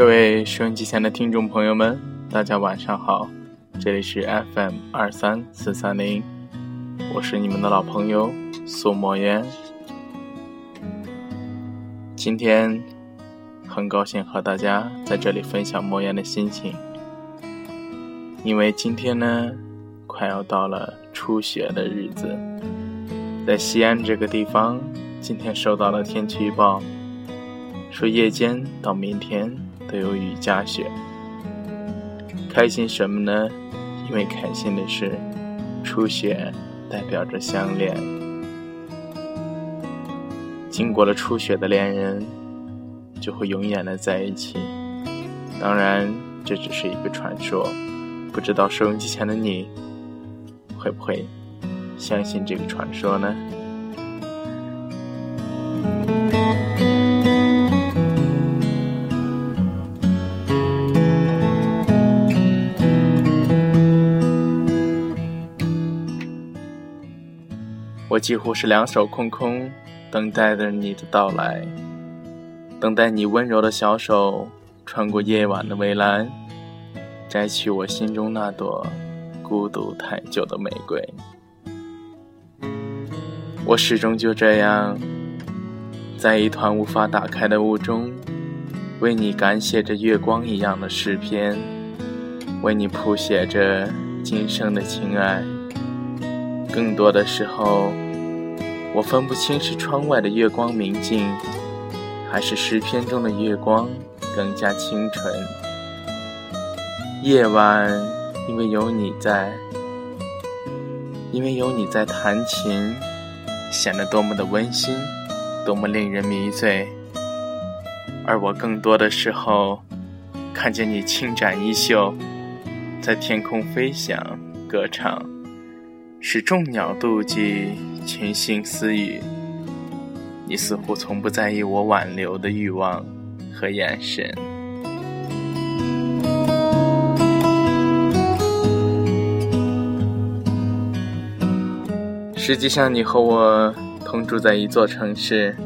各位收音机前的听众朋友们，大家晚上好，这里是 FM 二三四三零，我是你们的老朋友苏墨烟。今天很高兴和大家在这里分享莫言的心情，因为今天呢，快要到了初雪的日子，在西安这个地方，今天收到了天气预报，说夜间到明天。都有雨夹雪，开心什么呢？因为开心的是，初雪代表着相恋。经过了初雪的恋人，就会永远的在一起。当然，这只是一个传说，不知道收音机前的你，会不会相信这个传说呢？我几乎是两手空空，等待着你的到来，等待你温柔的小手穿过夜晚的围栏，摘取我心中那朵孤独太久的玫瑰。我始终就这样，在一团无法打开的雾中，为你感写着月光一样的诗篇，为你谱写着今生的情爱。更多的时候，我分不清是窗外的月光明净，还是诗篇中的月光更加清纯。夜晚，因为有你在，因为有你在弹琴，显得多么的温馨，多么令人迷醉。而我更多的时候，看见你轻展衣袖，在天空飞翔，歌唱。使众鸟妒忌，群星私语。你似乎从不在意我挽留的欲望和眼神。实际上，你和我同住在一座城市，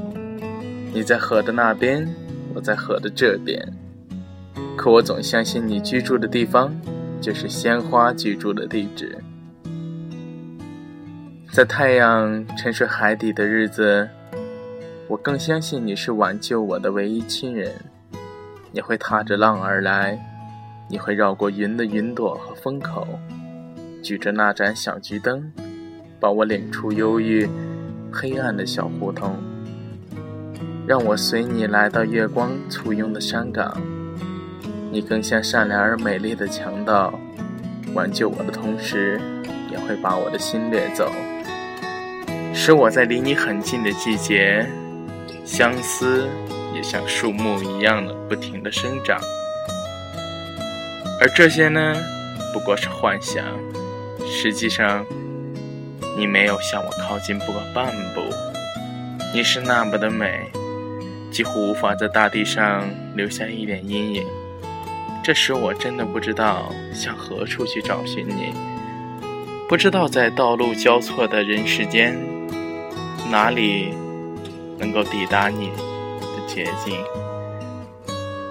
你在河的那边，我在河的这边。可我总相信，你居住的地方就是鲜花居住的地址。在太阳沉睡海底的日子，我更相信你是挽救我的唯一亲人。你会踏着浪而来，你会绕过云的云朵和风口，举着那盏小桔灯，把我领出忧郁、黑暗的小胡同，让我随你来到月光簇拥的山岗。你更像善良而美丽的强盗，挽救我的同时，也会把我的心掠走。使我在离你很近的季节，相思也像树木一样的不停的生长，而这些呢，不过是幻想。实际上，你没有向我靠近过半步。你是那么的美，几乎无法在大地上留下一点阴影。这时，我真的不知道向何处去找寻你，不知道在道路交错的人世间。哪里能够抵达你的捷径？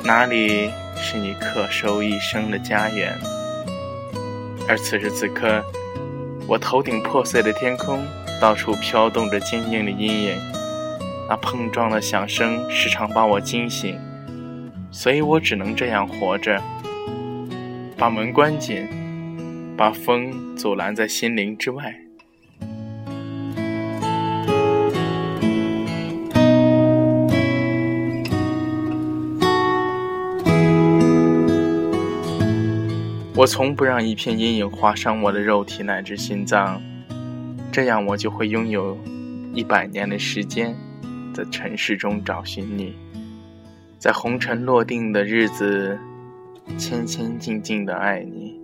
哪里是你恪守一生的家园？而此时此刻，我头顶破碎的天空，到处飘动着坚硬的阴影，那碰撞的响声时常把我惊醒，所以我只能这样活着，把门关紧，把风阻拦在心灵之外。我从不让一片阴影划伤我的肉体乃至心脏，这样我就会拥有一百年的时间，在尘世中找寻你，在红尘落定的日子，谦谦静静的爱你。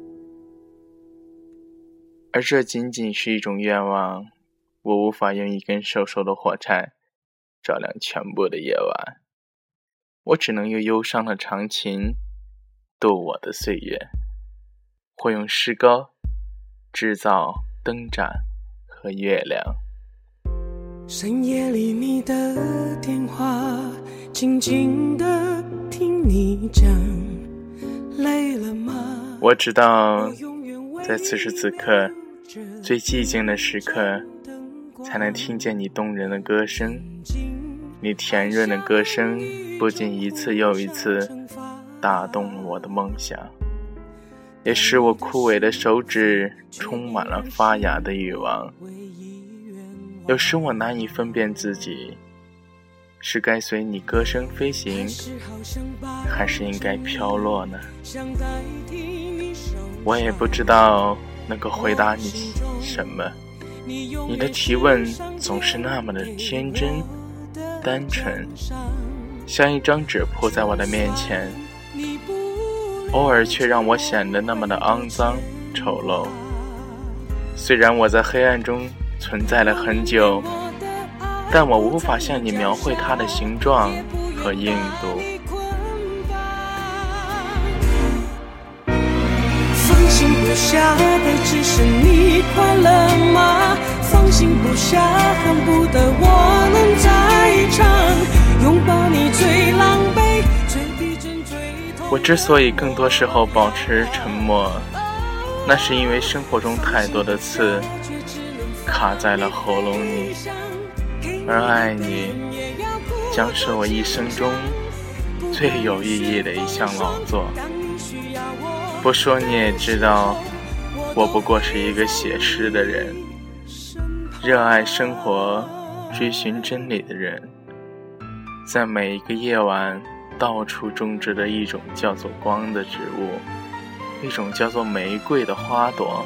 而这仅仅是一种愿望，我无法用一根瘦瘦的火柴照亮全部的夜晚，我只能用忧伤的长琴度我的岁月。会用诗歌制造灯盏和月亮。深夜里你的电话，静静的听你讲，累了吗我知道，在此时此刻，最寂静的时刻，才能听见你动人的歌声。你甜润的歌声，不仅一次又一次打动了我的梦想，也使我枯萎的手指充满了发芽的欲望。有时我难以分辨自己。是该随你歌声飞行，还是应该飘落呢？我也不知道能够回答你什么。你的提问总是那么的天真、单纯，像一张纸铺在我的面前，偶尔却让我显得那么的肮脏、丑陋。虽然我在黑暗中存在了很久。但我无法向你描绘它的形状和硬度。放心不下的只是你快乐吗？放心不下，恨不得我能在场拥抱你最狼狈、我之所以更多时候保持沉默，那是因为生活中太多的刺卡在了喉咙里。而爱你，将是我一生中最有意义的一项劳作。不说你也知道，我不过是一个写诗的人，热爱生活、追寻真理的人，在每一个夜晚，到处种植的一种叫做光的植物，一种叫做玫瑰的花朵。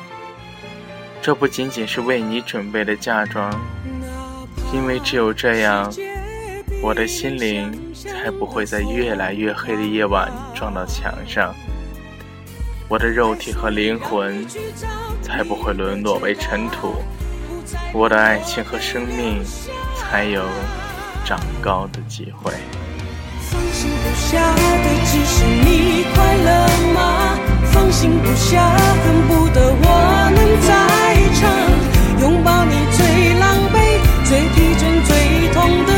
这不仅仅是为你准备的嫁妆。因为只有这样，我的心灵才不会在越来越黑的夜晚撞到墙上，我的肉体和灵魂才不会沦落为尘土，我的爱情和生命才有长高的机会。放心不下的只是你快乐吗？放心不下，恨不得我能再唱拥抱你最狼狈。最疲倦、最痛的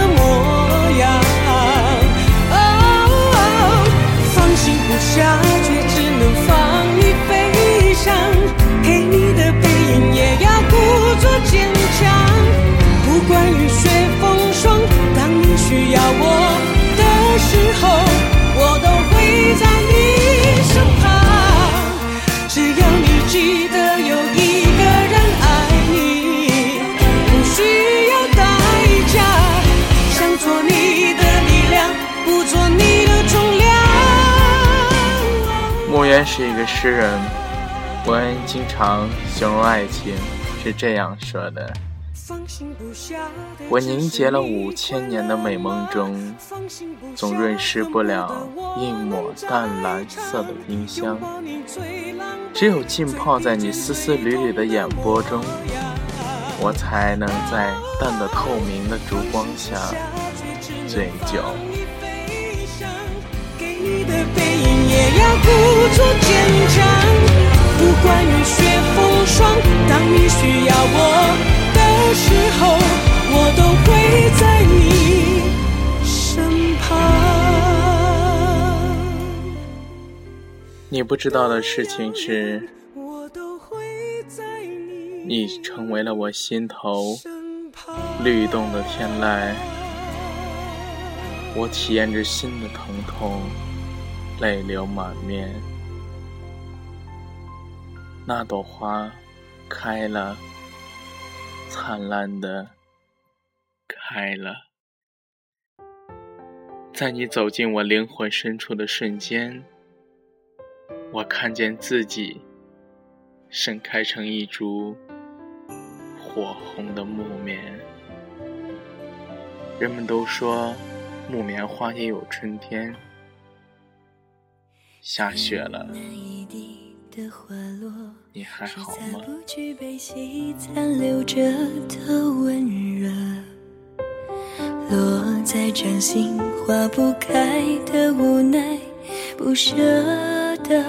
诗人，莫言经常形容爱情是这样说的：我凝结了五千年的美梦中，总润湿不了一抹淡蓝色的丁香。只有浸泡在你丝丝缕缕的眼波中，我才能在淡的透明的烛光下醉酒。的背影也要故作坚强，不管雨雪风霜，当你需要我的时候，我都会在你身旁。你不知道的事情是，你成为了我心头律动的天籁，我体验着心的疼痛。泪流满面，那朵花开了，灿烂的开了。在你走进我灵魂深处的瞬间，我看见自己盛开成一株火红的木棉。人们都说，木棉花也有春天。下雪了，你还好吗？落在掌心化不开的无奈，不舍得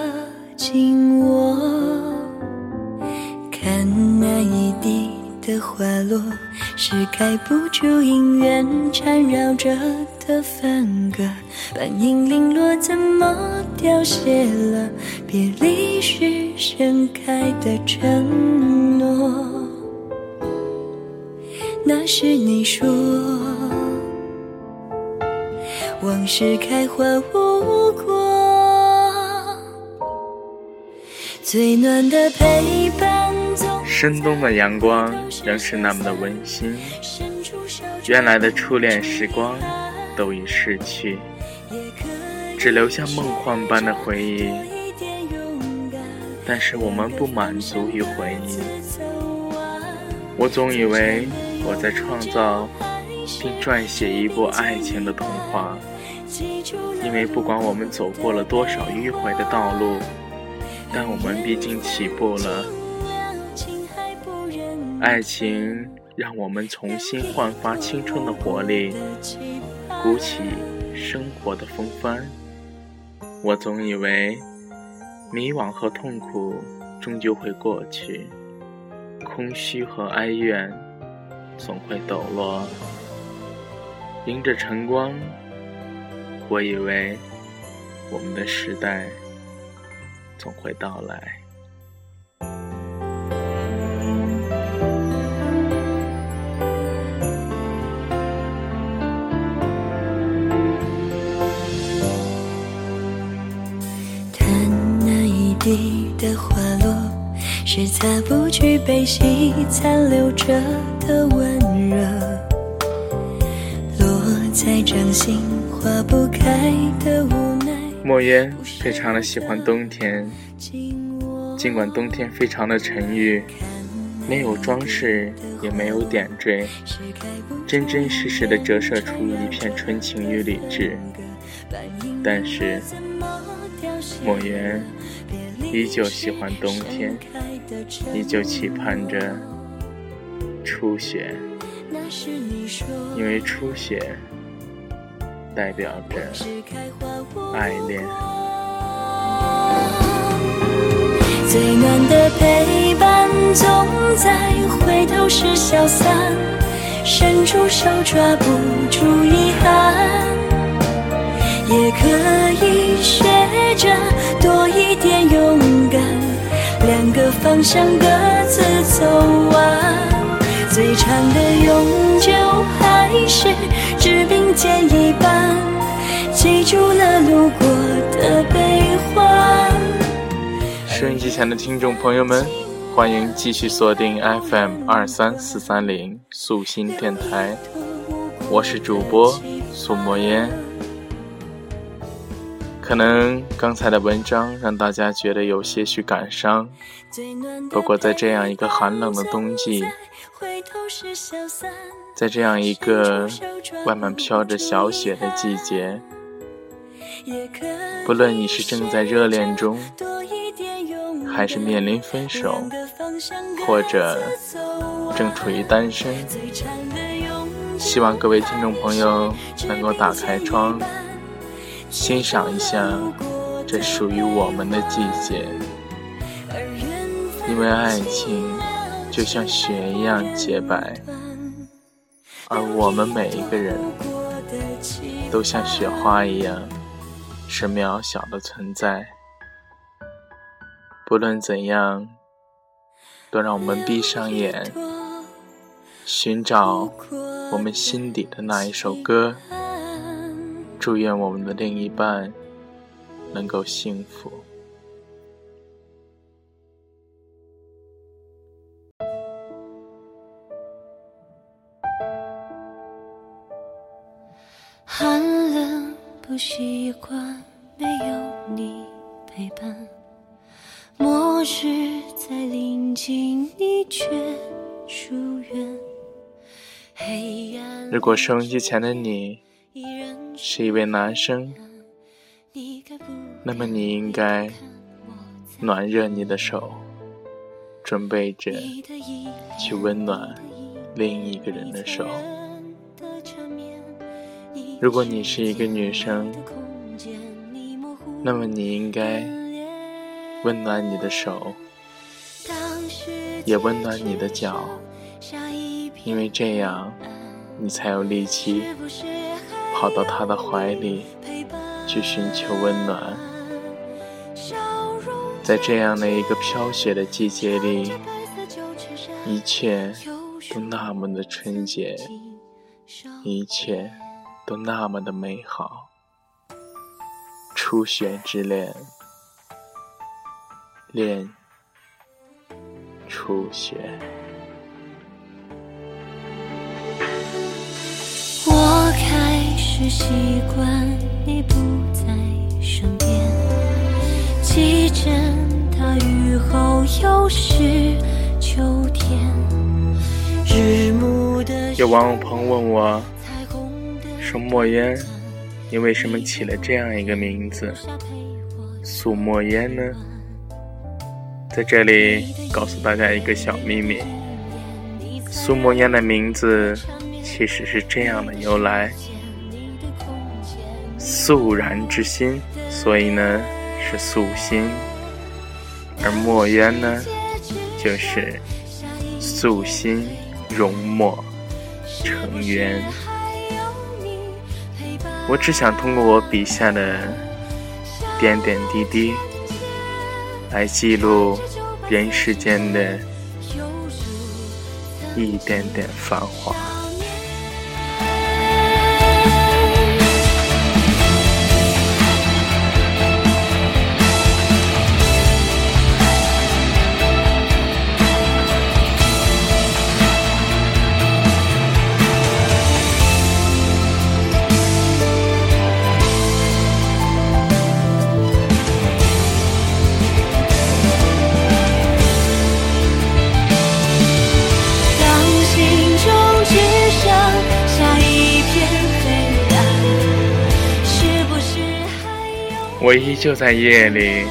紧握。的花落，是盖不住姻缘缠绕着的分割。半影零落，怎么凋谢了？别离时盛开的承诺。那是你说，往事开花无果，最暖的陪伴。深冬的阳光仍是那么的温馨，原来的初恋时光都已逝去，只留下梦幻般的回忆。但是我们不满足于回忆，我总以为我在创造并撰写一部爱情的童话，因为不管我们走过了多少迂回的道路，但我们毕竟起步了。爱情让我们重新焕发青春的活力，鼓起生活的风帆。我总以为迷惘和痛苦终究会过去，空虚和哀怨总会抖落。迎着晨光，我以为我们的时代总会到来。擦不去悲喜残留着的温热，落在掌心化不开的无奈。莫言非常的喜欢冬天，尽管冬天非常的沉郁，没有装饰，也没有点缀，真真实实的折射出一片纯情与理智。但是，莫言。依旧喜欢冬天，依旧期盼着初雪，因为初雪代表着爱恋。最暖的陪伴总在回头时消散，伸出手抓不住遗憾，也可以学着多一点勇敢，两个方向各自走完。最长的永久还是只并肩一半，记住了路过的悲欢。收音机前的听众朋友们，欢迎继续锁定 FM 二三四三零素心电台，我是主播苏墨烟。可能刚才的文章让大家觉得有些许感伤，不过在这样一个寒冷的冬季，在这样一个外面飘着小雪的季节，不论你是正在热恋中，还是面临分手，或者正处于单身，希望各位听众朋友能够打开窗。欣赏一下这属于我们的季节，因为爱情就像雪一样洁白，而我们每一个人都像雪花一样是渺小的存在。不论怎样，都让我们闭上眼，寻找我们心底的那一首歌。祝愿我们的另一半能够幸福。寒冷不习惯没有你陪伴，末日在临近你却疏远。黑暗。如果收音机前的你。是一位男生，那么你应该暖热你的手，准备着去温暖另一个人的手。如果你是一个女生，那么你应该温暖你的手，也温暖你的脚，因为这样，你才有力气跑到他的怀里去寻求温暖。在这样的一个飘雪的季节里，一切都那么的纯洁，一切都那么的美好。初雪之恋，恋初雪。是习惯你不在身边，记着大雨后又是秋天。日暮的有网友朋友问我，说墨烟，你为什么起了这样一个名字？苏莫烟呢？在这里告诉大家一个小秘密，苏莫烟的名字其实是这样的由来。肃然之心，所以呢是素心，而墨渊呢就是素心融墨成渊。我只想通过我笔下的点点滴滴，来记录人世间的一点点繁华。我依旧在夜里，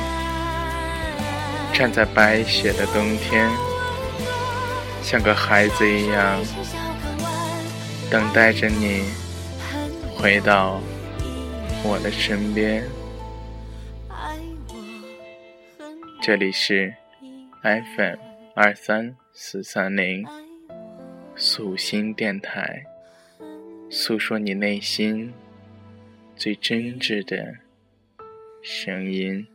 站在白雪的冬天，像个孩子一样，等待着你回到我的身边。这里是 FM 二三四三零素心电台，诉说你内心最真挚的。声音。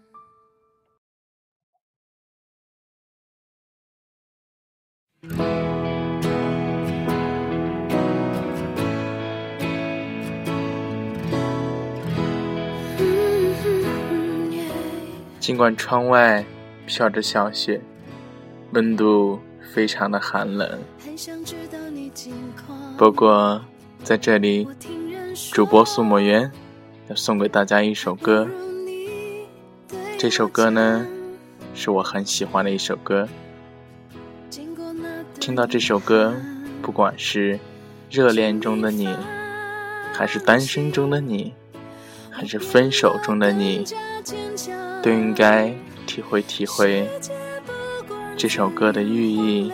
尽管窗外飘着小雪，温度非常的寒冷，不过在这里，主播苏墨渊要送给大家一首歌。这首歌呢，是我很喜欢的一首歌。听到这首歌，不管是热恋中的你，还是单身中的你，还是分手中的你，都应该体会体会这首歌的寓意。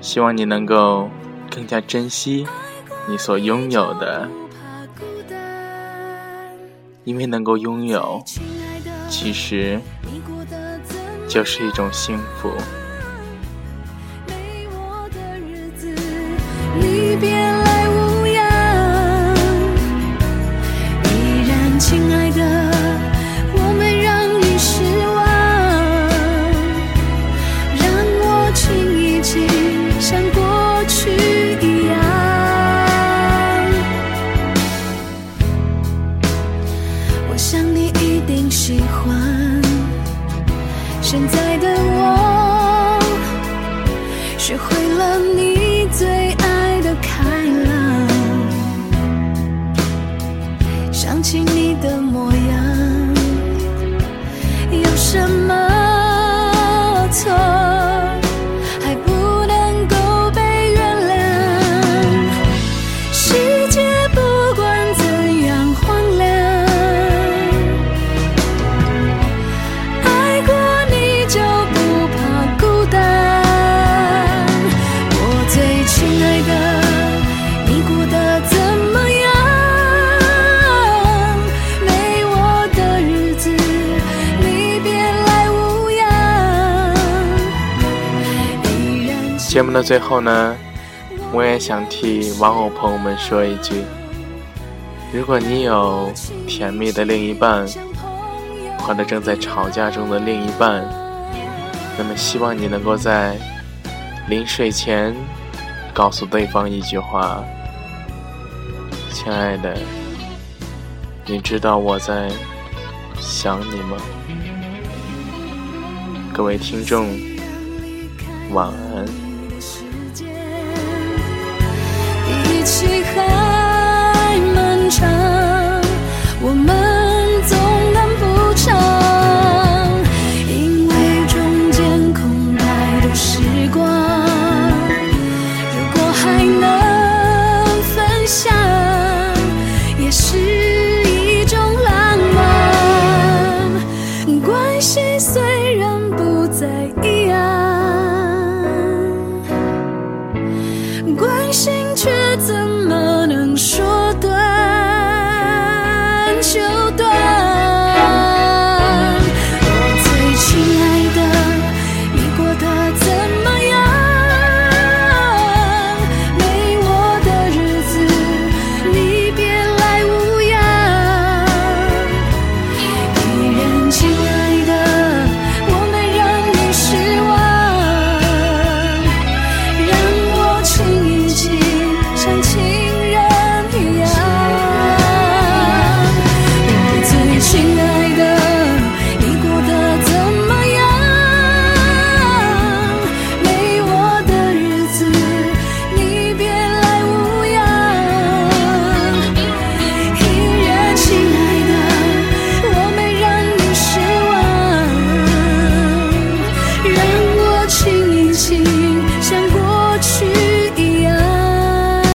希望你能够更加珍惜你所拥有的，因为能够拥有。其实，就是一种幸福。节目的最后呢，我也想替玩偶朋友们说一句：如果你有甜蜜的另一半，或者正在吵架中的另一半，那么希望你能够在临睡前告诉对方一句话：“亲爱的，你知道我在想你吗？”各位听众，晚安。起还漫长，